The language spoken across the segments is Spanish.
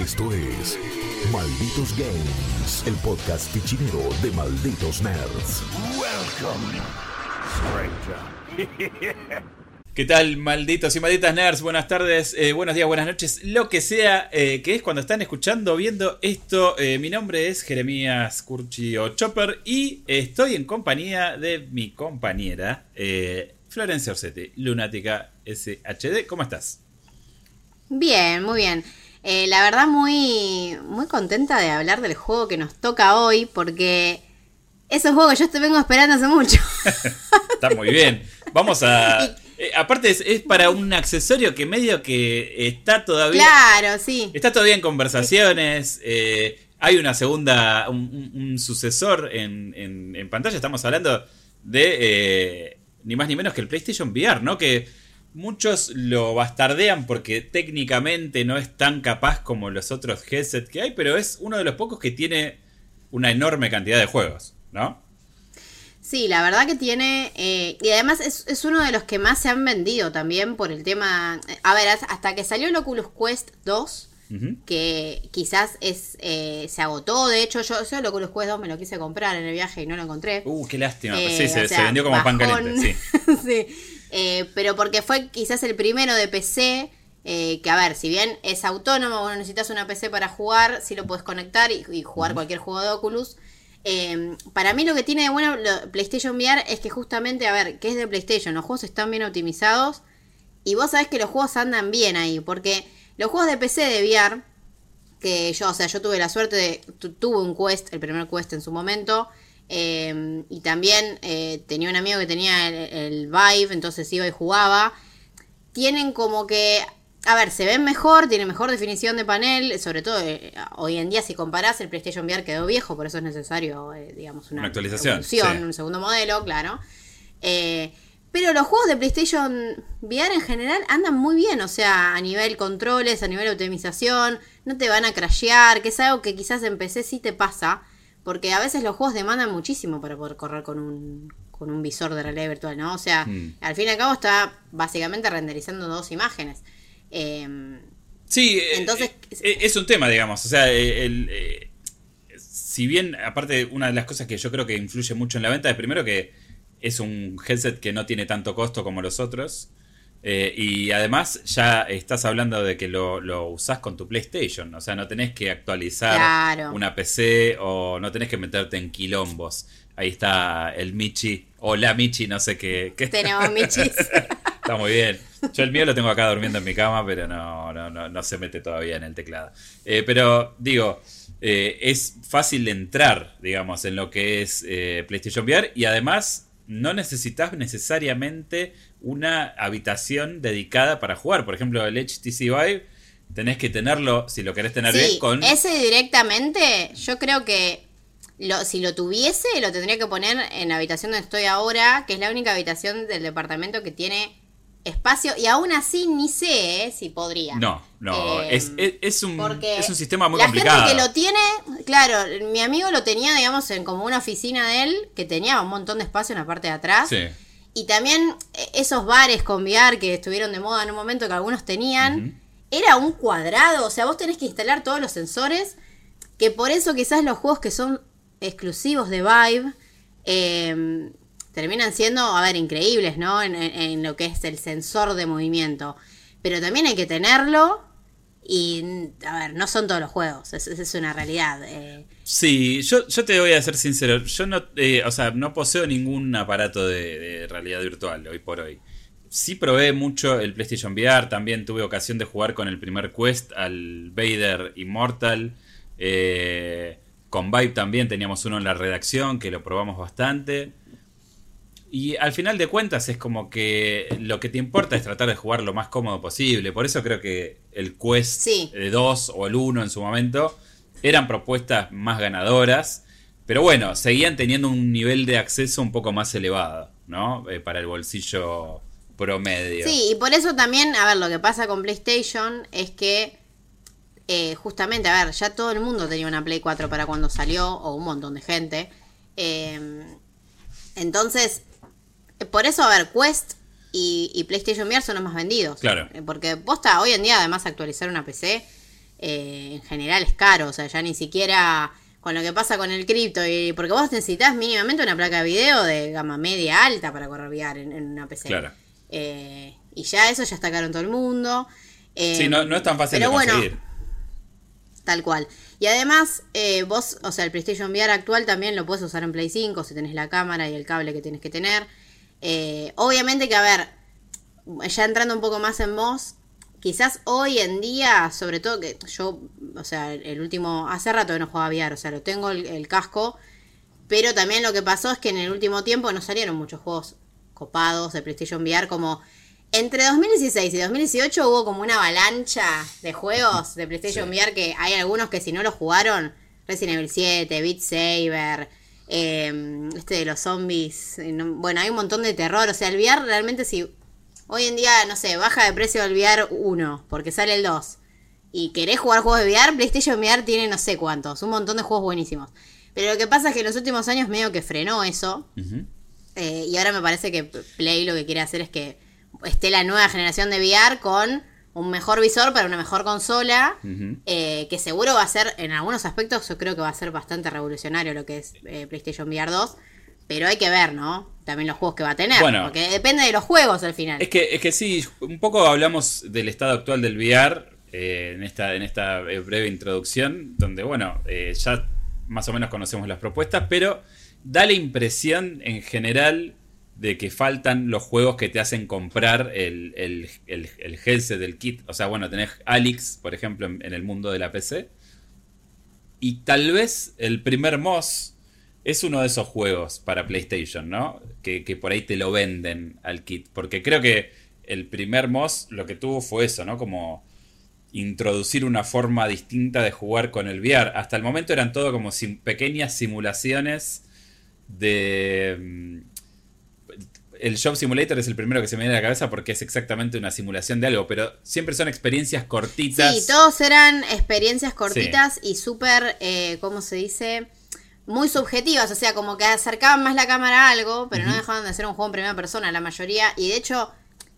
Esto es Malditos Games, el podcast fichinero de Malditos Nerds. Welcome, stranger. ¿Qué tal, malditos y malditas nerds? Buenas tardes, eh, buenos días, buenas noches, lo que sea eh, que es cuando están escuchando, viendo esto. Eh, mi nombre es Jeremías Curchi o Chopper y estoy en compañía de mi compañera Florencia Orsetti, Lunática SHD. ¿Cómo estás? Bien, muy bien. La verdad muy, muy contenta de hablar del juego que nos toca hoy porque es un juego que yo te vengo esperando hace mucho. Está muy bien. Vamos a... Eh, aparte es, para un accesorio que medio que está todavía... Claro, sí. Está todavía en conversaciones. Eh, hay una segunda, un, sucesor en, en, pantalla. Estamos hablando de eh, ni más ni menos que el PlayStation VR, ¿no? Que muchos lo bastardean porque técnicamente no es tan capaz como los otros headsets que hay, pero es uno de los pocos que tiene una enorme cantidad de juegos, ¿no? Sí, la verdad que tiene, eh, y además es, uno de los que más se han vendido también por el tema, a ver, hasta que salió el Oculus Quest 2, que quizás es eh, se agotó, de hecho yo, yo el Oculus Quest 2 me lo quise comprar en el viaje y no lo encontré. Uh, qué lástima, pues sí, se, vendió como pan caliente, sí. sí. Pero porque fue quizás el primero de PC, que a ver, si bien es autónomo, bueno, necesitas una PC para jugar, sí lo puedes conectar y, jugar cualquier juego de Oculus. Em, para mí lo que tiene de bueno PlayStation VR es que justamente, a ver, ¿qué es de PlayStation? Los juegos están bien optimizados y vos sabés que los juegos andan bien ahí, porque los juegos de PC de VR, que yo, o sea, yo tuve la suerte de, tuve un Quest, el primer Quest en su momento, em, y también eh, tenía un amigo que tenía el Vive, entonces iba y jugaba, tienen como que a ver, se ven mejor, tiene mejor definición de panel, sobre todo eh, hoy en día si comparás el PlayStation VR quedó viejo, por eso es necesario, eh, digamos, una, actualización, un segundo modelo, claro. Pero los juegos de PlayStation VR en general andan muy bien, o sea, a nivel controles, a nivel optimización, no te van a crashear, que es algo que quizás en PC sí te pasa, porque a veces los juegos demandan muchísimo para poder correr con un, con un visor de realidad virtual, ¿no? O sea, hmm. al fin y al cabo está básicamente renderizando dos imágenes. Em, sí, eh, entonces eh, es un tema, digamos. O sea, eh, si bien, aparte, una de las cosas que yo creo que influye mucho en la venta es primero que es un headset que no tiene tanto costo como los otros. Y además ya estás hablando de que lo, lo, usás con tu PlayStation, o sea, no tenés que actualizar una PC o no tenés que meterte en quilombos. Ahí está el Michi o la Michi, no sé qué. Tenemos Michis. está muy bien. Yo el mío lo tengo acá durmiendo en mi cama, pero no, no, no, se mete todavía en el teclado. Eh, pero digo, eh, es fácil entrar, digamos, en lo que es eh, PlayStation VR y además no necesitas necesariamente una habitación dedicada para jugar. Por ejemplo, el HTC Vive tenés que tenerlo, si lo querés tener bien, con... Ese directamente, yo creo que lo, si lo tuviese, lo tendría que poner en la habitación donde estoy ahora, que es la única habitación del departamento que tiene espacio y aún así ni sé eh, si podría. No, no, eh, es, es, un, es un sistema muy complicado. La gente que lo tiene, claro, mi amigo lo tenía, digamos, en como una oficina de él, que tenía un montón de espacio en la parte de atrás. Sí. Y también eh, esos bares con VR que estuvieron de moda en un momento que algunos tenían, era un cuadrado, o sea, vos tenés que instalar todos los sensores, que por eso quizás los juegos que son exclusivos de Vive, eh, terminan siendo, a ver, increíbles, ¿no? En, lo que es el sensor de movimiento. Pero también hay que tenerlo y, a ver, no son todos los juegos, es, es una realidad. Eh. Sí, yo, yo te voy a ser sincero, yo no, eh, o sea, no poseo ningún aparato de, realidad virtual hoy por hoy. Sí probé mucho el PlayStation VR, también tuve ocasión de jugar con el primer Quest al Vader Immortal. Eh, con Vibe también teníamos uno en la redacción que lo probamos bastante. Y al final de cuentas es como que lo que te importa es tratar de jugar lo más cómodo posible. Por eso creo que el Quest 2 o el 1 en su momento eran propuestas más ganadoras. Pero bueno, seguían teniendo un nivel de acceso un poco más elevado, ¿no? Eh, para el bolsillo promedio. Sí, y por eso también, a ver, lo que pasa con PlayStation es que eh, justamente, a ver, ya todo el mundo tenía una Play 4 para cuando salió, o un montón de gente. Eh, entonces, por eso, a ver, Quest y, PlayStation VR son los más vendidos. Claro. Eh, porque posta, hoy en día, además, actualizar una PC eh, en general es caro, o sea, ya ni siquiera con lo que pasa con el cripto, y porque vos necesitas mínimamente una placa de video de gama media alta para correr VR en, una PC. Claro. Eh, y ya eso ya está caro en todo el mundo. sí, no, no, es tan fácil de conseguir. tal cual. Y además, eh, vos, o sea, el PlayStation VR actual también lo puedes usar en Play 5 si tenés la cámara y el cable que tienes que tener. Eh, obviamente que, a ver, ya entrando un poco más en vos, quizás hoy en día, sobre todo que yo, o sea, el último, hace rato que no jugaba VR, o sea, lo tengo el, casco, pero también lo que pasó es que en el último tiempo no salieron muchos juegos copados de PlayStation VR como... Entre 2016 y 2018 hubo como una avalancha de juegos de PlayStation VR que hay algunos que si no los jugaron, Resident Evil 7, Beat Saber, eh, este de los zombies, bueno, hay un montón de terror, o sea, el VR realmente si Hoy en día, no sé, baja de precio el VR 1, porque sale el 2. Y querés jugar juegos de VR, PlayStation VR tiene no sé cuántos, un montón de juegos buenísimos. Pero lo que pasa es que en los últimos años medio que frenó eso. Eh, y ahora me parece que Play lo que quiere hacer es que esté la nueva generación de VR con un mejor visor para una mejor consola, eh, que seguro va a ser, en algunos aspectos, yo creo que va a ser bastante revolucionario lo que es eh, PlayStation VR 2. Pero hay que ver, ¿no? También los juegos que va a tener. Bueno, porque depende de los juegos al final. Es que, es que sí, un poco hablamos del estado actual del VR eh, en, esta, en esta breve introducción, donde, bueno, ya más o menos conocemos las propuestas, pero da la impresión en general de que faltan los juegos que te hacen comprar el, el, del kit. O sea, bueno, tenés Alex, por ejemplo, en, el mundo de la PC. Y tal vez el primer Moss es uno de esos juegos para PlayStation, ¿no? Que, por ahí te lo venden al kit. Porque creo que el primer Moss lo que tuvo fue eso, ¿no? Como introducir una forma distinta de jugar con el VR. Hasta el momento eran todo como pequeñas simulaciones de... El Job Simulator es el primero que se me viene a la cabeza porque es exactamente una simulación de algo, pero siempre son experiencias cortitas. Sí, todos eran experiencias cortitas y súper, eh, ¿cómo se dice? muy subjetivas, o sea, como que acercaban más la cámara a algo, pero no dejaban de ser un juego en primera persona, la mayoría, y de hecho,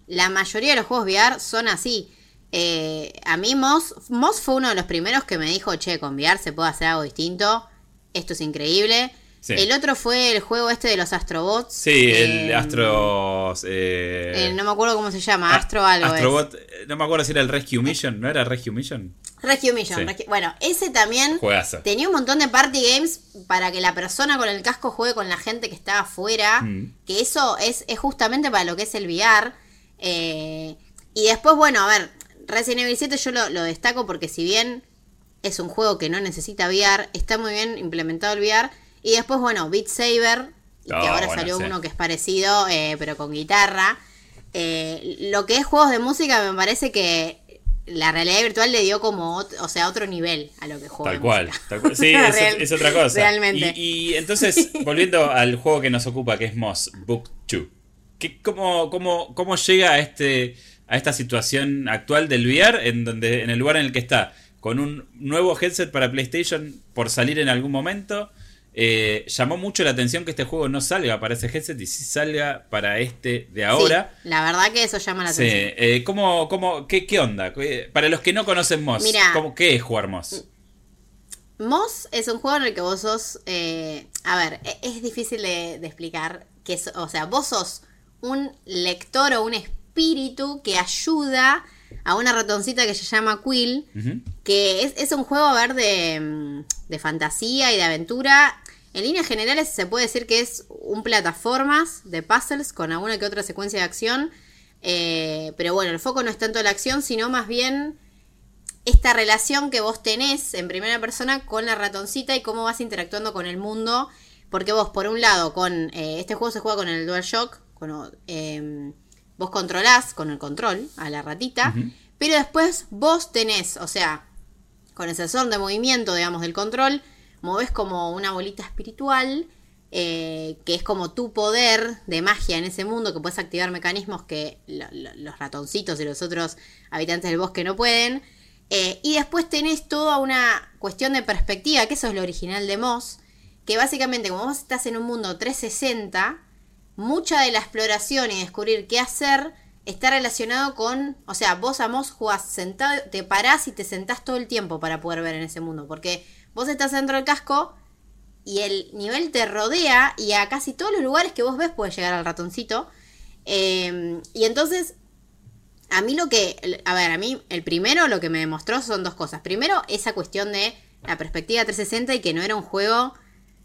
la mayoría de los juegos VR son así. Eh, a mí Moss, Moss fue uno de los primeros que me dijo, che, con VR se puede hacer algo distinto, esto es increíble. El otro fue el juego este de los Astrobots. Sí, el eh, Astro... Eh, no me acuerdo cómo se llama, Astro algo. Astrobot, no me acuerdo si era el Rescue Mission, ¿no era Rescue Mission? Rescue Mission. bueno, ese también tenía un montón de party games para que la persona con el casco juegue con la gente que está afuera. Mm. Que eso es, justamente para lo que es el VR. Eh, y después, bueno, a ver, Resident Evil 7 yo lo, lo, destaco porque si bien es un juego que no necesita VR, está muy bien implementado el VR. Y después, bueno, Beat Saber, que oh, ahora salió uno que es parecido, eh, pero con guitarra. Eh, lo que es juegos de música me parece que la realidad virtual le dio como, o sea, otro nivel a lo que juega. Tal cual, Sí, es, otra cosa. Realmente. Y, entonces, volviendo al juego que nos ocupa, que es Moss Book 2. cómo, cómo, ¿Cómo llega a, este, a esta situación actual del VR en, donde, en el lugar en el que está? Con un nuevo headset para PlayStation por salir en algún momento eh, llamó mucho la atención que este juego no salga para ese headset y sí salga para este de ahora. la verdad que eso llama la atención. Eh, ¿cómo, cómo, qué, qué, onda? Para los que no conocen Moss, ¿qué es jugar Moss? Moss es un juego en el que vos sos. Eh, a ver, e, es, difícil de, explicar. Que o sea, vos sos un lector o un espíritu que ayuda a una ratoncita que se llama Quill, que es, es, un juego a ver de, mm, de fantasía y de aventura en líneas generales se puede decir que es un plataformas de puzzles con alguna que otra secuencia de acción. Eh, pero bueno, el foco no es tanto la acción, sino más bien esta relación que vos tenés en primera persona con la ratoncita y cómo vas interactuando con el mundo. Porque vos, por un lado, con eh, este juego se juega con el DualShock, con, em, vos controlás con el control a la ratita, pero después vos tenés, o sea, con el sensor de movimiento, digamos, del control, moves como una bolita espiritual, eh, que es como tu poder de magia en ese mundo, que puedes activar mecanismos que los ratoncitos y los otros habitantes del bosque no pueden. Eh, y después tenés toda una cuestión de perspectiva, que eso es lo original de Moss, que básicamente como vos estás en un mundo 360, mucha de la exploración y descubrir qué hacer está relacionado con, o sea, vos a vos jugás sentado, te parás y te sentás todo el tiempo para poder ver en ese mundo, porque vos estás dentro del casco y el nivel te rodea y a casi todos los lugares que vos ves puedes llegar al ratoncito. Eh, y entonces, a mí lo que, a ver, a mí el primero lo que me demostró son dos cosas. Primero, esa cuestión de la perspectiva 360 y que no era un juego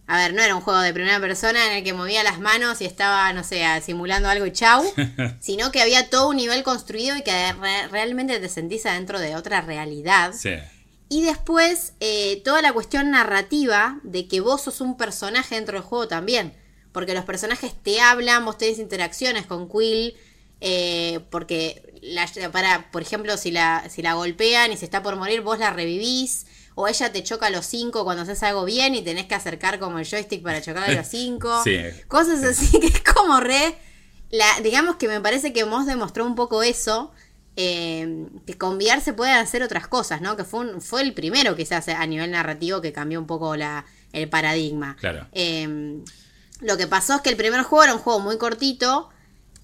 a ver, no era un juego de primera persona en el que movía las manos y estaba, no sé, simulando algo y chau, sino que había todo un nivel construido y que realmente te sentís adentro de otra realidad. Sí. Y después, eh, toda la cuestión narrativa de que vos sos un personaje dentro del juego también. Porque los personajes te hablan, vos tenés interacciones con Quill. Eh, porque, la, para, por ejemplo, si la, si la golpean y se está por morir, vos la revivís o ella te choca a los cinco cuando haces algo bien y tenés que acercar como el joystick para chocar a los cinco. Cosas así que es como re. La, digamos que me parece que Moss demostró un poco eso. Eh, que con VR se pueden hacer otras cosas, ¿no? Que fue, fue el primero quizás a nivel narrativo que cambió un poco la, el paradigma. Claro. Eh, lo que pasó es que el primer juego era un juego muy cortito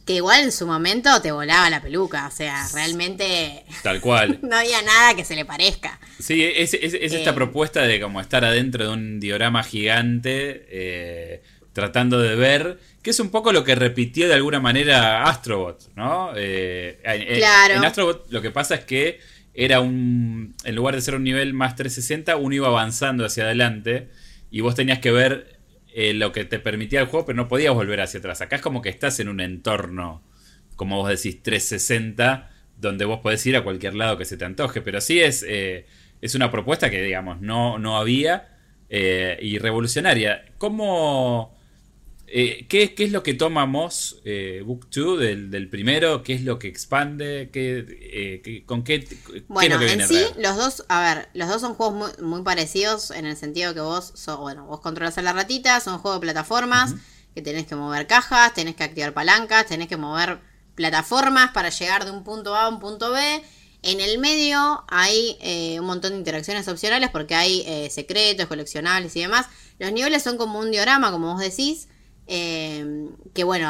que igual en su momento te volaba la peluca, o sea, realmente... Tal cual. no había nada que se le parezca. Sí, es, esta eh. propuesta de como estar adentro de un diorama gigante, eh, tratando de ver, que es un poco lo que repitió de alguna manera Astrobot, ¿no? Eh, claro. En Astrobot lo que pasa es que era un, en lugar de ser un nivel más 360, uno iba avanzando hacia adelante y vos tenías que ver eh, lo que te permitía el juego, pero no podías volver hacia atrás. Acá es como que estás en un entorno, como vos decís, 360, donde vos podés ir a cualquier lado que se te antoje. Pero sí es, eh, es una propuesta que, digamos, no, no había eh, y revolucionaria. ¿Cómo, eh, ¿qué, es lo que toma Moss eh, Book 2 del, primero? ¿Qué es lo que expande? ¿Qué, eh, ¿Con qué, bueno, en sí, los dos, a ver, los dos son juegos muy, parecidos en el sentido que vos, bueno, vos controlas a la ratita, son juegos de plataformas, que tenés que mover cajas, tenés que activar palancas, tenés que mover plataformas para llegar de un punto A a un punto B. En el medio hay un montón de interacciones opcionales porque hay secretos, coleccionables y demás. Los niveles son como un diorama, como vos decís. Eh, que bueno,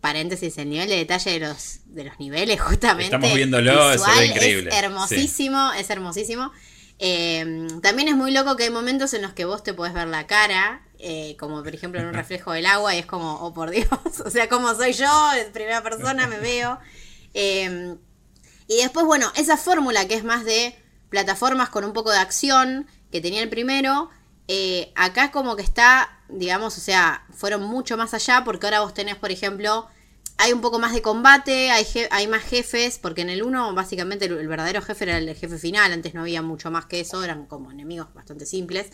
paréntesis, el nivel de detalle de los, de los niveles, justamente. Estamos viéndolo, es increíble. Es hermosísimo, es hermosísimo. Eh, también es muy loco que hay momentos en los que vos te podés ver la cara, eh, como por ejemplo en un reflejo del agua, y es como, oh por Dios, o sea, como soy yo, en primera persona me veo. Eh, y después, bueno, esa fórmula que es más de plataformas con un poco de acción que tenía el primero, eh, acá como que está, digamos, o sea, fueron mucho más allá porque ahora vos tenés, por ejemplo, hay un poco más de combate, hay, hay más jefes, porque en el 1 básicamente el, verdadero jefe era el jefe final, antes no había mucho más que eso, eran como enemigos bastante simples.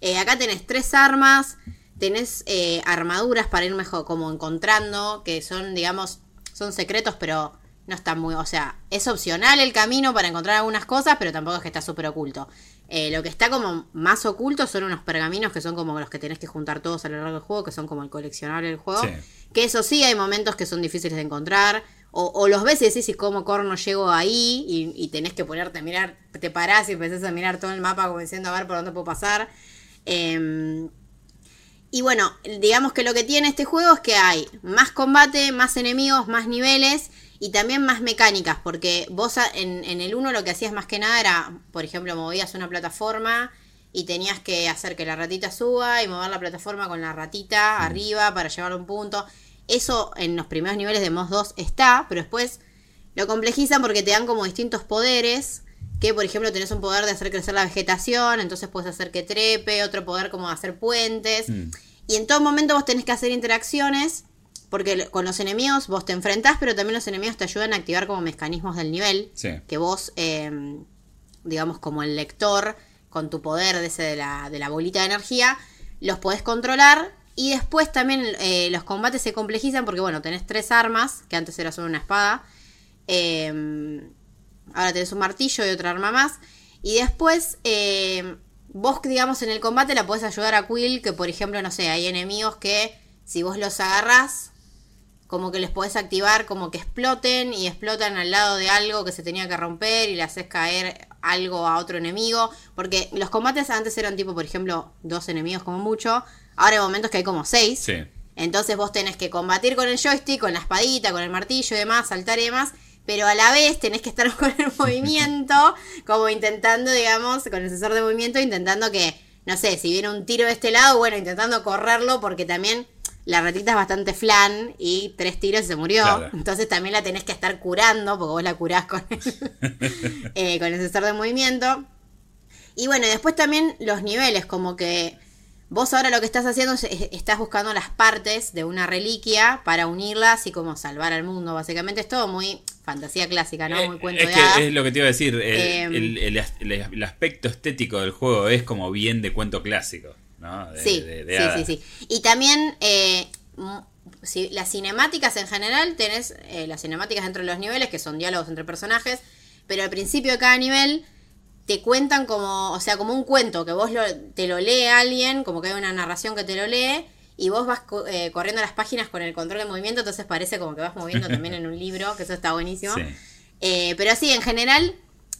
Eh, acá tenés tres armas, tenés eh, armaduras para ir mejor como encontrando, que son, digamos, son secretos, pero no están muy, o sea, es opcional el camino para encontrar algunas cosas, pero tampoco es que está súper oculto. Eh, lo que está como más oculto son unos pergaminos que son como los que tenés que juntar todos a lo largo del juego, que son como el coleccionable del juego. Que eso sí, hay momentos que son difíciles de encontrar. O, los ves y decís, ¿y cómo corno llego ahí? Y, tenés que ponerte a mirar, te parás y empezás a mirar todo el mapa como diciendo a ver por dónde puedo pasar. Em, y bueno, digamos que lo que tiene este juego es que hay más combate, más enemigos, más niveles y también más mecánicas, porque vos en, en el 1 lo que hacías más que nada era, por ejemplo, movías una plataforma y tenías que hacer que la ratita suba y mover la plataforma con la ratita arriba para llevarlo a un punto. Eso en los primeros niveles de MOS 2 está, pero después lo complejizan porque te dan como distintos poderes. Que por ejemplo tenés un poder de hacer crecer la vegetación, entonces puedes hacer que trepe, otro poder como hacer puentes. Mm. Y en todo momento vos tenés que hacer interacciones porque con los enemigos vos te enfrentás, pero también los enemigos te ayudan a activar como mecanismos del nivel. Que vos, em, digamos, como el lector, con tu poder de, ese de, la, de la bolita de energía, los podés controlar. Y después también eh, los combates se complejizan porque, bueno, tenés tres armas, que antes era solo una espada. Em, ahora tenés un martillo y otra arma más. Y después, em, vos, digamos, en el combate la podés ayudar a Quill, que por ejemplo, no sé, hay enemigos que si vos los agarrás, como que les podés activar como que exploten y explotan al lado de algo que se tenía que romper y le haces caer algo a otro enemigo. Porque los combates antes eran tipo, por ejemplo, dos enemigos como mucho. Ahora hay momentos que hay como seis. Entonces vos tenés que combatir con el joystick, con la espadita, con el martillo y demás, saltar y demás, pero a la vez tenés que estar con el movimiento, como intentando, digamos, con el sensor de movimiento, intentando que, no sé, si viene un tiro de este lado, bueno, intentando correrlo, porque también la ratita es bastante flan y tres tiros y se murió. Claro. Entonces también la tenés que estar curando, porque vos la curás con el, eh, con el sensor de movimiento. Y bueno, después también los niveles, como que vos ahora lo que estás haciendo es, es- estás buscando las partes de una reliquia para unirlas y como salvar al mundo, básicamente. Es todo muy fantasía clásica, ¿no? Eh, Muy cuento es de que hadas. es lo que te iba a decir. El, Em. el aspecto estético del juego es como bien de cuento clásico. ¿No? De- Sí, de- de sí, sí, sí. Y también eh, si, las cinemáticas en general, tenés eh, las cinemáticas dentro de los niveles, que son diálogos entre personajes, pero al principio de cada nivel te cuentan como, o sea, como un cuento, que vos lo- te lo lee alguien, como que hay una narración que te lo lee, y vos vas eh, corriendo las páginas con el control de movimiento, entonces parece como que vas moviendo también en un libro, que eso está buenísimo. Sí. Eh, pero sí, en general,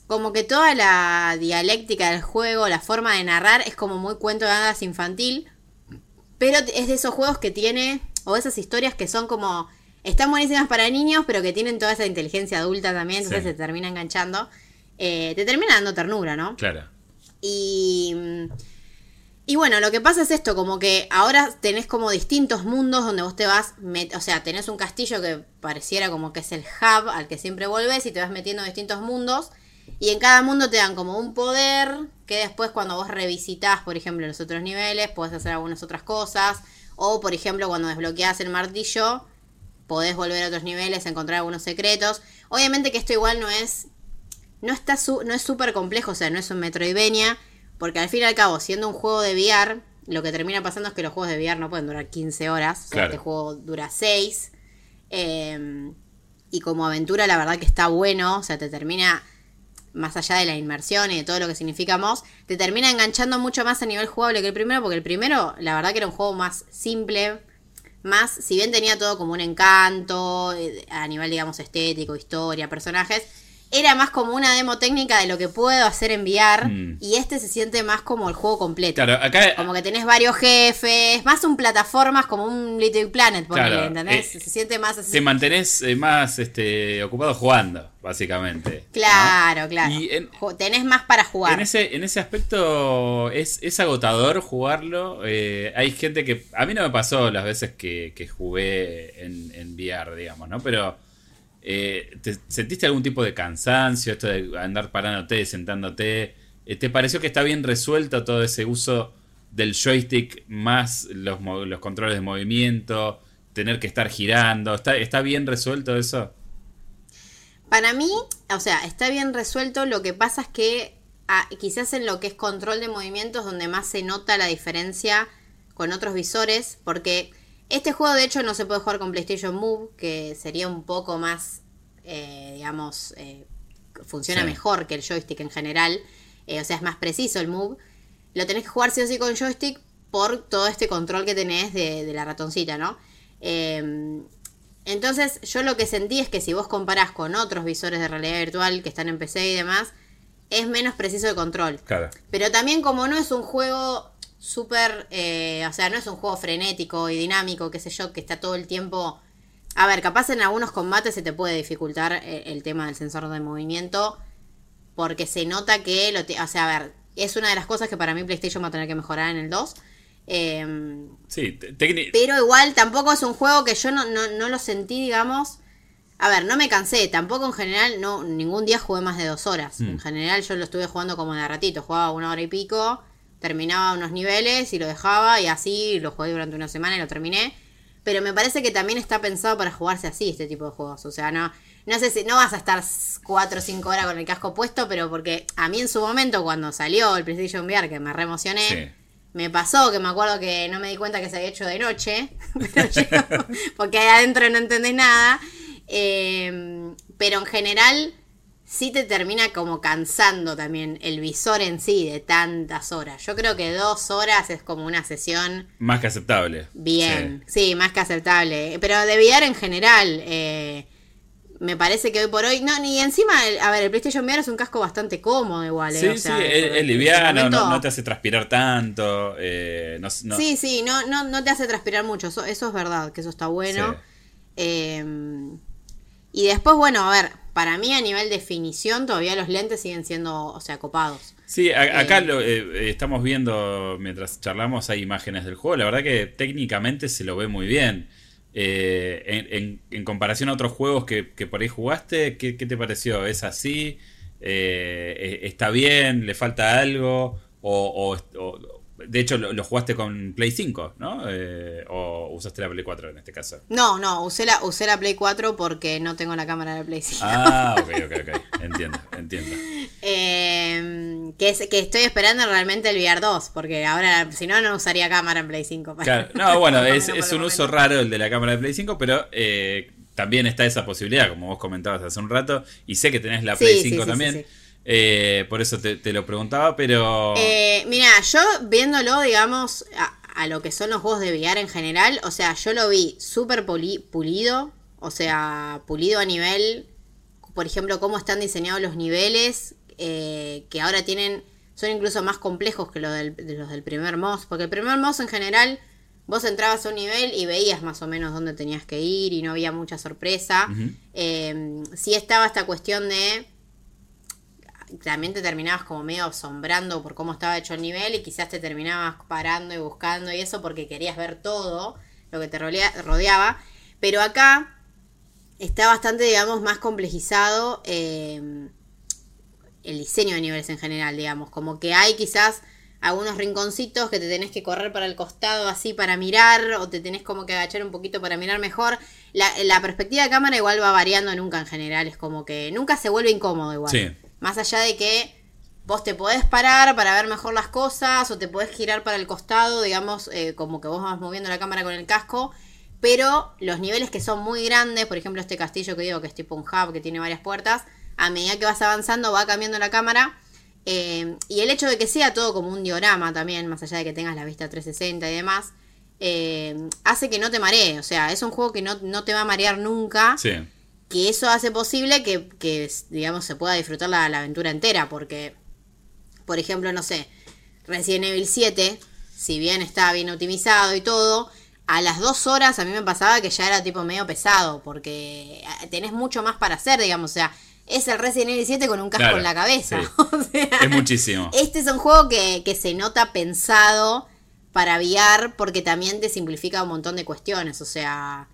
como que toda la dialéctica del juego, la forma de narrar, es como muy cuento de hadas infantil. Pero es de esos juegos que tiene, o esas historias que son como, están buenísimas para niños, pero que tienen toda esa inteligencia adulta también, entonces Sí. se termina enganchando. Eh, te termina dando ternura, ¿no? Claro. Y, y bueno, lo que pasa es esto, como que ahora tenés como distintos mundos donde vos te vas, o sea, tenés un castillo que pareciera como que es el hub al que siempre volvés y te vas metiendo en distintos mundos. Y en cada mundo te dan como un poder que después cuando vos revisitas, por ejemplo, los otros niveles, podés hacer algunas otras cosas. O, por ejemplo, cuando desbloqueás el martillo, podés volver a otros niveles, encontrar algunos secretos. Obviamente que esto igual no es no está su- no es súper complejo, o sea, no es un Metroidvania, porque al fin y al cabo, siendo un juego de VR, lo que termina pasando es que los juegos de VR no pueden durar 15 horas, o sea, Claro. este juego dura 6. eh, y como aventura, la verdad que está bueno, o sea, te termina, más allá de la inmersión y de todo lo que significa Moss, te termina enganchando mucho más a nivel jugable que el primero, porque el primero, la verdad que era un juego más simple, más, si bien tenía todo como un encanto, eh, a nivel, digamos, estético, historia, personajes, era más como una demo técnica de lo que puedo hacer en VR, Mm. y este se siente más como el juego completo. Claro, acá. Como que tenés varios jefes, más un plataformas como un Little Planet, ponele, Claro, ¿entendés? eh, se siente más así. Te mantenés eh, más este, ocupado jugando, básicamente. ¿no? Claro, claro. Y en, Tenés más para jugar. en ese, en ese aspecto es, es agotador jugarlo. Eh, hay gente que. A mí no me pasó las veces que, que jugué en, en VR, digamos, ¿no? Pero. Eh, ¿te ¿Sentiste algún tipo de cansancio? Esto de andar parándote, sentándote. Eh, ¿Te pareció que está bien resuelto todo ese uso del joystick más los, los controles de movimiento? Tener que estar girando. ¿Está, ¿Está bien resuelto eso? Para mí, o sea, está bien resuelto. Lo que pasa es que ah, quizás en lo que es control de movimientos donde más se nota la diferencia con otros visores, porque este juego de hecho no se puede jugar con PlayStation Move, que sería un poco más, eh, digamos, eh, funciona Sí. mejor que el joystick en general, eh, o sea, es más preciso el Move. Lo tenés que jugar sí o sí con joystick por todo este control que tenés de, de la ratoncita, ¿no? Eh, entonces, yo lo que sentí es que si vos comparás con otros visores de realidad virtual que están en PC y demás, es menos preciso el control. Claro. Pero también como no es un juego súper, eh, o sea, no es un juego frenético y dinámico, qué sé yo, que está todo el tiempo... A ver, capaz en algunos combates se te puede dificultar eh, el tema del sensor de movimiento, porque se nota que, lo te- o sea, a ver, es una de las cosas que para mí PlayStation va a tener que mejorar en el 2. Eh, Sí, te- tecni- pero igual tampoco es un juego que yo no, no, no lo sentí, digamos. A ver, no me cansé. Tampoco en general, no ningún día jugué más de dos horas. Mm. En general yo lo estuve jugando como de ratito. Jugaba una hora y pico, terminaba unos niveles y lo dejaba y así lo jugué durante una semana y lo terminé. Pero me parece que también está pensado para jugarse así este tipo de juegos. O sea, no, no sé si no vas a estar 4 o 5 horas con el casco puesto, pero porque a mí en su momento cuando salió el PlayStation VR, que me re emocioné, Sí. me pasó que me acuerdo que no me di cuenta que se había hecho de noche, pero yo- porque ahí adentro no entendés nada. Eh, pero en general sí te termina como cansando también el visor en sí de tantas horas. Yo creo que dos horas es como una sesión Más que aceptable. bien, sí, más que aceptable. Pero de VR en general, eh, me parece que hoy por hoy. No, ni encima, a ver, el PlayStation VR es un casco bastante cómodo igual. ¿eh? Sí, sí, es, liviano, no, te hace transpirar tanto. Eh, sí, sí, no, no, no te hace transpirar mucho. Eso, es verdad, que eso está bueno. Em, y después, bueno, a ver, para mí a nivel definición todavía los lentes siguen siendo, o sea, copados. Sí, acá lo, estamos viendo, mientras charlamos, hay imágenes del juego. La verdad que técnicamente se lo ve muy bien. Eh, en, comparación a otros juegos que, por ahí jugaste, ¿qué, te pareció? ¿Es así? Eh, ¿Está bien? ¿Le falta algo? o, de hecho, lo, jugaste con Play 5, ¿no? Eh, ¿O usaste la Play 4 en este caso? No, no, usé la, usé la Play 4 porque no tengo la cámara de Play 5. Ah, ok, ok, ok. Entiendo, entiendo. Eh, que, es, que estoy esperando realmente el VR 2, porque ahora, si no, no usaría cámara en Play 5. Claro. No, bueno, es, es un uso raro el de la cámara de Play 5, pero eh, también está esa posibilidad, como vos comentabas hace un rato, y sé que tenés la Play 5 también. Eh, por eso te, lo preguntaba, pero... Eh, mira, yo viéndolo, digamos, a, lo que son los juegos de VR en general, o sea, yo lo vi súper pulido, o sea, pulido a nivel, por ejemplo, cómo están diseñados los niveles, eh, que ahora tienen, son incluso más complejos que los del, los del primer MOS, porque el primer MOS en general, vos entrabas a un nivel y veías más o menos dónde tenías que ir y no había mucha sorpresa. sí estaba esta cuestión de también te terminabas como medio asombrando por cómo estaba hecho el nivel y quizás te terminabas parando y buscando y eso porque querías ver todo lo que te rodeaba. Pero acá está bastante, digamos, más complejizado eh, el diseño de niveles en general, digamos. Como que hay quizás algunos rinconcitos que te tenés que correr para el costado así para mirar o te tenés como que agachar un poquito para mirar mejor. La, la perspectiva de cámara igual va variando nunca en general, es como que nunca se vuelve incómodo igual. Sí. Más allá de que vos te podés parar para ver mejor las cosas o te podés girar para el costado, digamos, eh, como que vos vas moviendo la cámara con el casco. Pero los niveles que son muy grandes, por ejemplo este castillo que digo que es tipo un hub que tiene varias puertas, a medida que vas avanzando va cambiando la cámara. Eh, y el hecho de que sea todo como un diorama también, más allá de que tengas la vista 360 y demás, eh, hace que no te maree. O sea, es un juego que no, no te va a marear nunca. Sí que eso hace posible que, digamos, se pueda disfrutar la, aventura entera, porque, por ejemplo, no sé, Resident Evil 7, si bien está bien optimizado y todo, a las dos horas a mí me pasaba que ya era tipo medio pesado, porque eh, tenés mucho más para hacer, digamos, o sea, es el Resident Evil 7 con un casco en la cabeza. es muchísimo. Este es un juego que, que se nota pensado para VR porque también te simplifica un montón de cuestiones, o sea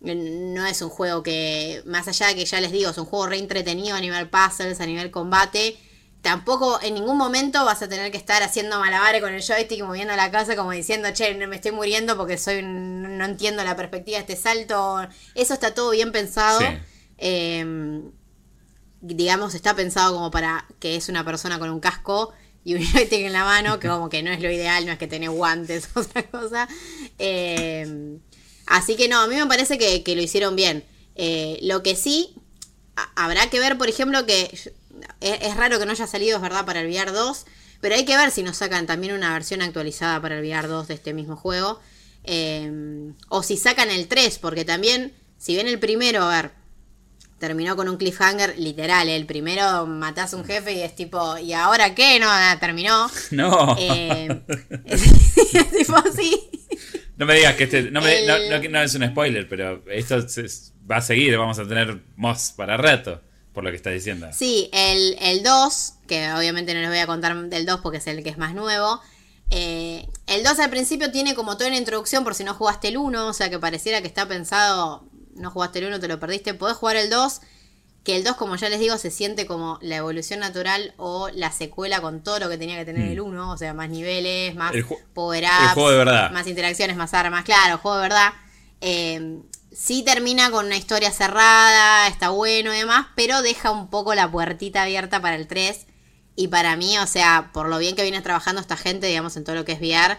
no es un juego que, más allá de que ya les digo, es un juego re entretenido a nivel puzzles, a nivel combate. Tampoco en ningún momento vas a tener que estar haciendo malabares con el joystick moviendo la casa como diciendo, che, me estoy muriendo porque soy no entiendo la perspectiva de este salto. Eso está todo bien pensado. Em, digamos, está pensado como para que es una persona con un casco y un joystick en la mano, que como que no es lo ideal, no es que tenés guantes, otra cosa. Eh, Así que no, a mí me parece que, lo hicieron bien. Eh, lo que sí, habrá que ver, por ejemplo, que es, raro que no haya salido, es verdad, para el VR 2, pero hay que ver si nos sacan también una versión actualizada para el VR 2 de este mismo juego. Eh, o si sacan el 3, porque también, si bien el primero, a ver, terminó con un cliffhanger literal. ¿eh? El primero matás a un jefe y es tipo, ¿y ahora qué? No, terminó. No. Eh, es, tipo así. No me digas que este. No, es un spoiler, pero esto va a seguir. Vamos a tener Moss para rato, por lo que está diciendo. Sí, el, 2, que obviamente no les voy a contar del 2 porque es el que es más nuevo. Eh, el 2 al principio tiene como toda una introducción por si no jugaste el 1, o sea que pareciera que está pensado. No jugaste el 1, te lo perdiste. Podés jugar el 2 que el 2, como ya les digo, se siente como la evolución natural o la secuela con todo lo que tenía que tener el 1, mm. o sea, más niveles, más power-ups, más interacciones, más armas, claro, juego de verdad. Eh, sí termina con una historia cerrada, está bueno y demás, pero deja un poco la puertita abierta para el 3. Y para mí, o sea, por lo bien que viene trabajando esta gente, digamos, en todo lo que es VR,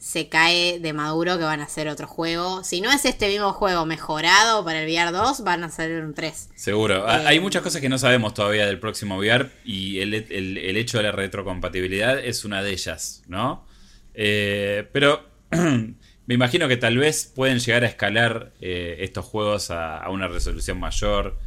se cae de maduro que van a hacer otro juego. Si no es este mismo juego mejorado para el VR 2, van a salir un 3. Seguro. Ah, hay muchas cosas que no sabemos todavía del próximo VR y el, hecho de la retrocompatibilidad es una de ellas, ¿no? Eh, pero me imagino que tal vez pueden llegar a escalar eh, estos juegos a, una resolución mayor.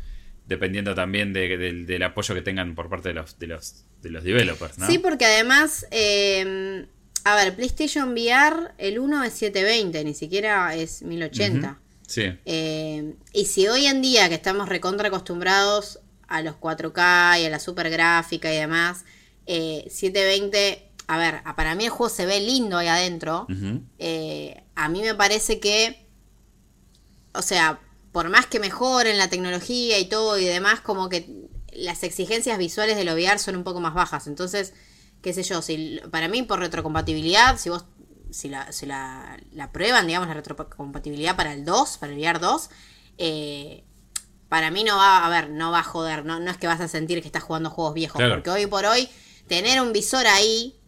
dependiendo también de- del- del apoyo que tengan por parte de los, de los, de los developers, ¿no? Sí, porque además, eh, a ver, PlayStation VR, el 1 es 720, ni siquiera es 1080. Sí. Eh, y si hoy en día que estamos recontra acostumbrados a los 4K y a la super gráfica y demás, eh, 720, a ver, para mí el juego se ve lindo ahí adentro. Eh, a mí me parece que, o sea, por más que mejoren la tecnología y todo y demás, como que las exigencias visuales del VR son un poco más bajas. Entonces, qué sé yo, si para mí por retrocompatibilidad, si vos si la, si la, la prueban, digamos, la retrocompatibilidad para el 2, para el VR 2, eh, para mí no va, a ver, no va a joder, no, no es que vas a sentir que estás jugando juegos viejos, Claro. porque hoy por hoy tener un visor ahí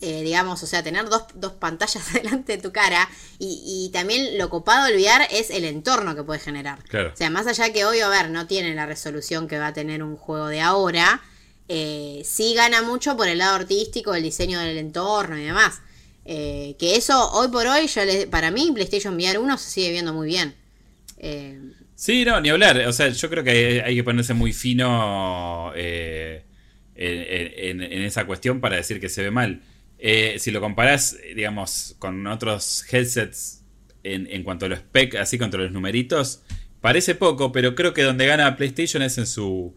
eh, digamos, o sea, tener dos, dos pantallas delante de tu cara y, y también lo copado del VR es el entorno que puede generar. Claro. O sea, más allá que hoy, a ver, no tiene la resolución que va a tener un juego de ahora, eh, sí gana mucho por el lado artístico, el diseño del entorno y demás. Eh, que eso, hoy por hoy, para mí, PlayStation VR 1 se sigue viendo muy bien. Eh, Sí, no, ni hablar. O sea, yo creo que hay, que ponerse muy fino eh, en, esa cuestión para decir que se ve mal. Si lo comparás, digamos, con otros headsets en, cuanto a los spec, así contra los numeritos, parece poco, pero creo que donde gana PlayStation es en su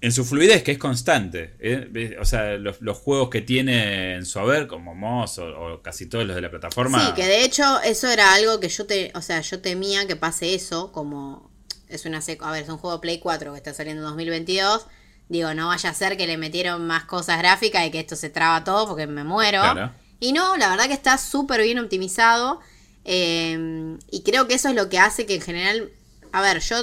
en su fluidez, que es constante. ¿eh? O sea, los, los juegos que tiene en su haber, como Moss o, o casi todos los de la plataforma. Sí, que de hecho eso era algo que yo te, o sea, yo temía que pase eso, como es una a ver, es un juego Play 4 que está saliendo en 2022. Digo, no vaya a ser que le metieron más cosas gráficas y que esto se traba todo porque me muero. Claro. Y no, la verdad que está súper bien optimizado. eh, y creo que eso es lo que hace que en general. A ver, yo.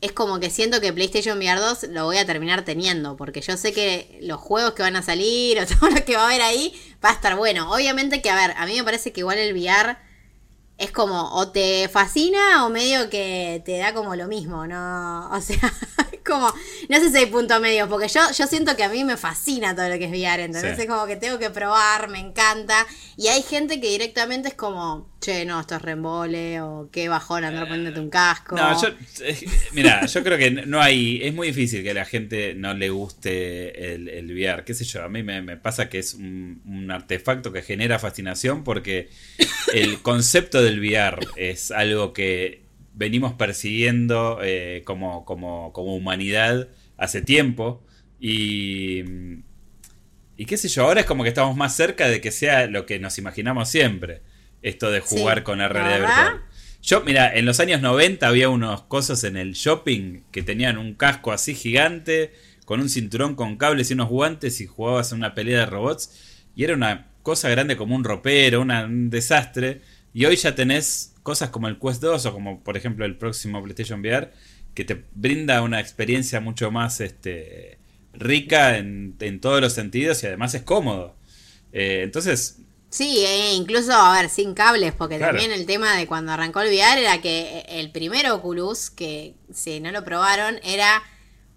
Es como que siento que PlayStation VR 2 lo voy a terminar teniendo. Porque yo sé que los juegos que van a salir o todo lo que va a haber ahí va a estar bueno. Obviamente que, a ver, a mí me parece que igual el VR es como o te fascina o medio que te da como lo mismo, ¿no? O sea, como, no sé si hay punto medio, porque yo, yo siento que a mí me fascina todo lo que es VR, entonces Sí. es como que tengo que probar, me encanta. Y hay gente que directamente es como, che, no, esto es reembole, o qué bajón andar poniéndote un casco. No, yo, eh, mira, yo creo que no hay, es muy difícil que a la gente no le guste el, el VR, qué sé yo, a mí me, me pasa que es un, un artefacto que genera fascinación porque el concepto del VR es algo que venimos persiguiendo eh, como, como, como humanidad hace tiempo y, y qué sé yo, ahora es como que estamos más cerca de que sea lo que nos imaginamos siempre, esto de jugar Sí, con la realidad virtual. Yo, mira, en los años 90 había unos cosas en el shopping que tenían un casco así gigante, con un cinturón con cables y unos guantes y jugabas en una pelea de robots. Y era una cosa grande como un ropero, una- un desastre. Y hoy ya tenés cosas como el Quest 2 o como por ejemplo el próximo PlayStation VR que te brinda una experiencia mucho más este, rica en, en todos los sentidos y además es cómodo. Eh, entonces, Sí, e incluso, a ver, sin cables, porque Claro. también el tema de cuando arrancó el VR era que el primer Oculus, que si no lo probaron, era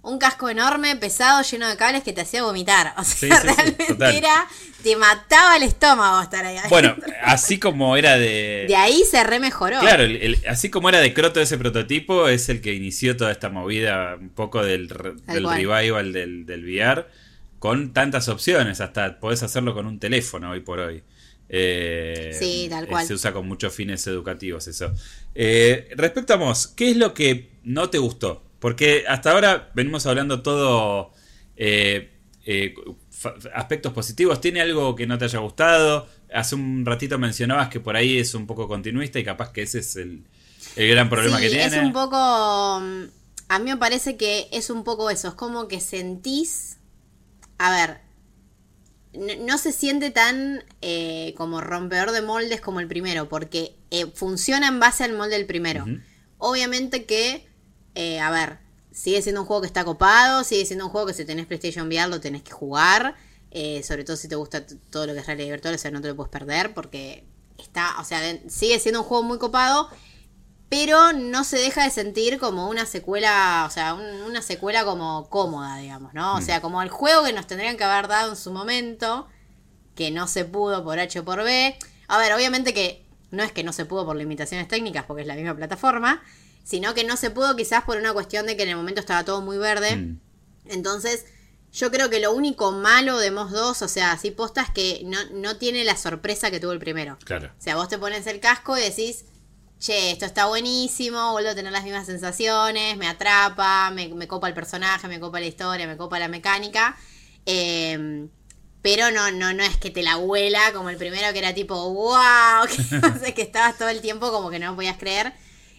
un casco enorme, pesado, lleno de cables que te hacía vomitar. O sea, Sí, sí, sí, realmente era, te mataba el estómago estar ahí. bueno, así como era de... de ahí se remejoró. Claro, el- el- así como era de croto ese prototipo, es el que inició toda esta movida un poco del, revival del, del VR, con tantas opciones, hasta podés hacerlo con un teléfono hoy por hoy. Eh, Sí, tal cual. Se usa con muchos fines educativos eso. Eh, respecto a Moss, ¿qué es lo que no te gustó? Porque hasta ahora venimos hablando todo eh, eh, aspectos positivos. ¿Tiene algo que no te haya gustado? Hace un ratito mencionabas que por ahí es un poco continuista y capaz que ese es el, el gran problema Sí, que tiene. Es un poco. mm, A mí me parece que es un poco eso. Es como que sentís. A ver. No, no se siente tan eh, como rompedor de moldes como el primero, porque eh, funciona en base al molde del primero. Obviamente que, eh, a ver, sigue siendo un juego que está copado, sigue siendo un juego que si tenés PlayStation VR lo tenés que jugar, eh, sobre todo si te gusta todo lo que es realidad virtual, o sea, no te lo puedes perder porque está, o sea, sigue siendo un juego muy copado, pero no se deja de sentir como una secuela, o sea, un- una secuela como cómoda, digamos, ¿no? O sea, como el juego que nos tendrían que haber dado en su momento, que no se pudo por H o por B. A ver, obviamente que no es que no se pudo por limitaciones técnicas, porque es la misma plataforma, sino que no se pudo quizás por una cuestión de que en el momento estaba todo muy verde. Mm. Entonces, yo creo que lo único malo de Moss 2, o sea, así posta, es que no, no tiene la sorpresa que tuvo el primero. Claro. O sea, vos te pones el casco y decís, che, esto está buenísimo, vuelvo a tener las mismas sensaciones, me atrapa, me, me copa el personaje, me copa la historia, me copa la mecánica. Eh, pero no, no, no es que te la huela como el primero que era tipo, wow, que, no sé, que estabas todo el tiempo como que no podías creer.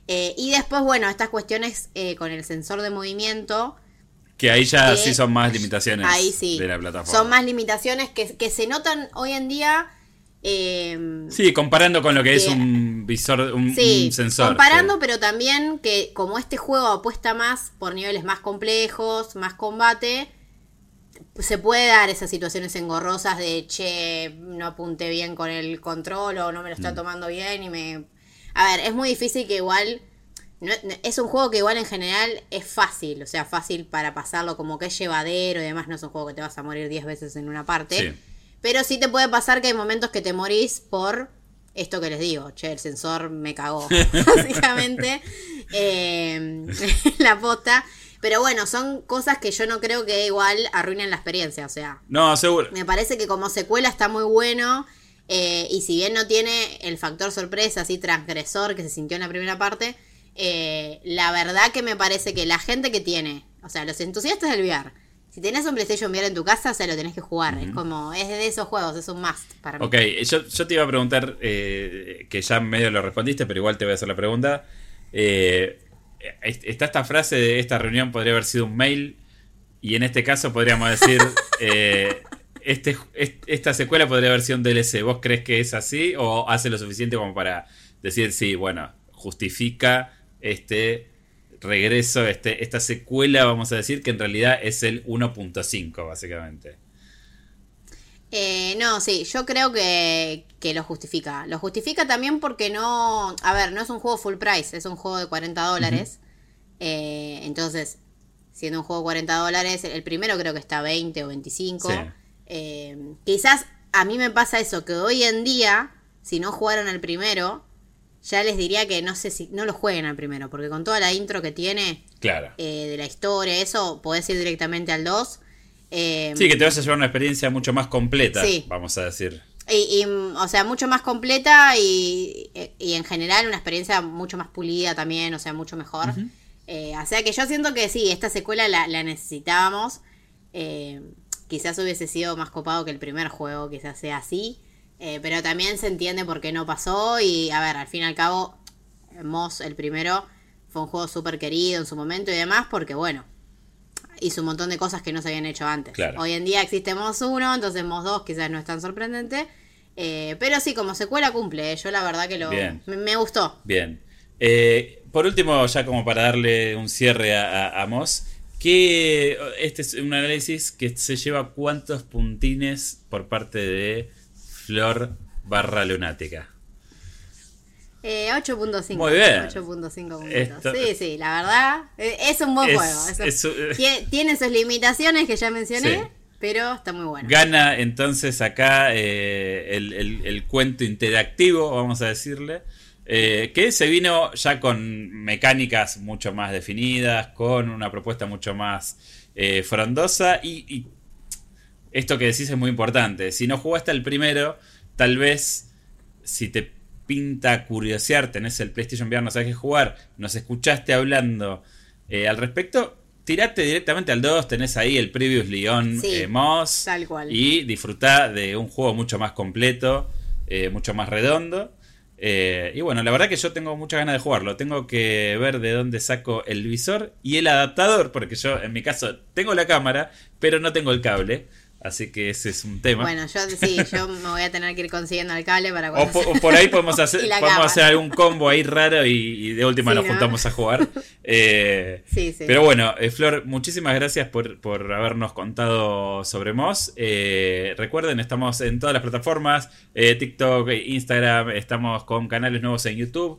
Eh, y después, bueno, estas cuestiones eh, con el sensor de movimiento, Que ahí ya Que- sí son más limitaciones ahí sí, de la plataforma. son más limitaciones que, que se notan hoy en día. eh, Sí, comparando con lo que es un visor, un, Sí, un sensor. comparando, pero también que como este juego apuesta más por niveles más complejos, más combate, se puede dar esas situaciones engorrosas de, che, no apunté bien con el control o no me lo Mm. está tomando bien y me... A ver, es muy difícil que igual... no- no- es un juego que igual en general es fácil, o sea, fácil para pasarlo como que es llevadero y demás, no es un juego que te vas a morir 10 veces en una parte. Sí. Pero sí te puede pasar que hay momentos que te morís por esto que les digo. Che, el sensor me cagó. Básicamente. eh, la posta. Pero bueno, son cosas que yo no creo que igual arruinen la experiencia. O sea, No, seguro. me parece que como secuela está muy bueno. eh, y si bien no tiene el factor sorpresa, así transgresor que se sintió en la primera parte, eh, la verdad que me parece que la gente que tiene, o sea, los entusiastas del VR, si tenés un PlayStation VR en tu casa, o sea, lo tenés que jugar. Es como, es de esos juegos, es un must para mí. Ok, yo, yo te iba a preguntar, eh, que ya medio lo respondiste, pero igual te voy a hacer la pregunta. Eh, está esta frase de esta reunión podría haber sido un mail, y en este caso podríamos decir, eh, este, est- esta secuela podría haber sido un DLC. ¿Vos crees que es así o hace lo suficiente como para decir, sí, bueno, justifica este regreso, este, esta secuela, vamos a decir, que en realidad es el 1.5, básicamente? Eh, no, sí, yo creo que, que lo justifica. Lo justifica también porque no. A ver, no es un juego full price, es un juego de 40 dólares. Eh, entonces, siendo un juego de 40 dólares, el primero creo que está 20 o 25. Sí. Eh, quizás a mí me pasa eso, que hoy en día, si no jugaron el primero, ya les diría que no sé si. No lo jueguen al primero, porque con toda la intro que tiene Claro. eh, de la historia, eso, podés ir directamente al 2. Eh, Sí, que te vas a llevar una experiencia mucho más completa, Sí. vamos a decir. Y, y, o sea, mucho más completa y, y en general una experiencia mucho más pulida también, o sea, mucho mejor. Eh, o sea que yo siento que sí, esta secuela la, la necesitábamos. Eh, quizás hubiese sido más copado que el primer juego, quizás sea así. Eh, pero también se entiende por qué no pasó. Y a ver, al fin y al cabo, Moss, el primero, fue un juego súper querido en su momento y demás, porque bueno, hizo un montón de cosas que no se habían hecho antes. Claro. Hoy en día existe Moss 1, entonces Moss 2 quizás no es tan sorprendente. Eh, pero sí, como secuela cumple. Yo la verdad que lo Bien. me, me gustó. Bien. Eh, por último, ya como para darle un cierre a, a, a Moss, que este es un análisis que se lleva cuántos puntines por parte de Flor barra lunática. Eh, 8.5. Muy bien. 8.5 puntos. Esto- Sí, sí, la verdad. eh, Es un buen Es- juego. es un- es un- tie- tiene sus limitaciones que ya mencioné, Sí. pero está muy bueno. Gana entonces acá eh, el, el- el cuento interactivo, vamos a decirle, eh, que se vino ya con mecánicas mucho más definidas, con una propuesta mucho más eh, frondosa y, y esto que decís es muy importante. Si no jugaste el primero, tal vez si te pinta curiosear, tenés el PlayStation VR, no sabes qué jugar, nos escuchaste hablando eh, al respecto, tirate directamente al 2, tenés ahí el Previously On Sí, eh, Moss tal cual. y disfrutá de un juego mucho más completo, eh, mucho más redondo. Eh, y bueno, la verdad que yo tengo muchas ganas de jugarlo. Tengo que ver de dónde saco el visor y el adaptador, porque yo en mi caso tengo la cámara, pero no tengo el cable. Así que ese es un tema. Bueno, yo sí, yo me voy a tener que ir consiguiendo el cable para O, cuando po- o por ahí podemos hacer, podemos hacer algún combo ahí raro y, y de última Sí, nos ¿no? juntamos a jugar. Eh, Sí, sí. Pero bueno, eh, Flor, muchísimas gracias por, por habernos contado sobre Moss. Eh, recuerden, estamos en todas las plataformas, TikTok, Instagram, estamos con canales nuevos en YouTube.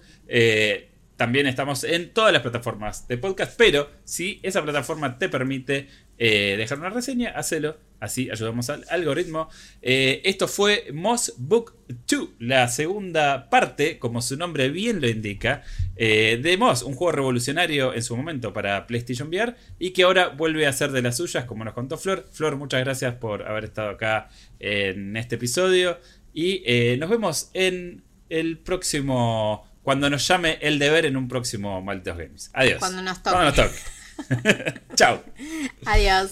también estamos en todas las plataformas de podcast, pero si esa plataforma te permite dejar una reseña, hacelo. Así ayudamos al algoritmo. Eh, esto fue Moss Book 2, la segunda parte, como su nombre bien lo indica, eh, de Moss, un juego revolucionario en su momento para PlayStation VR y que ahora vuelve a ser de las suyas, como nos contó Flor. Flor, muchas gracias por haber estado acá en este episodio y eh, nos vemos en el próximo, cuando nos llame el deber en un próximo Malditos Games. Adiós. Cuando nos toque. Cuando nos toque. Chao. Adiós.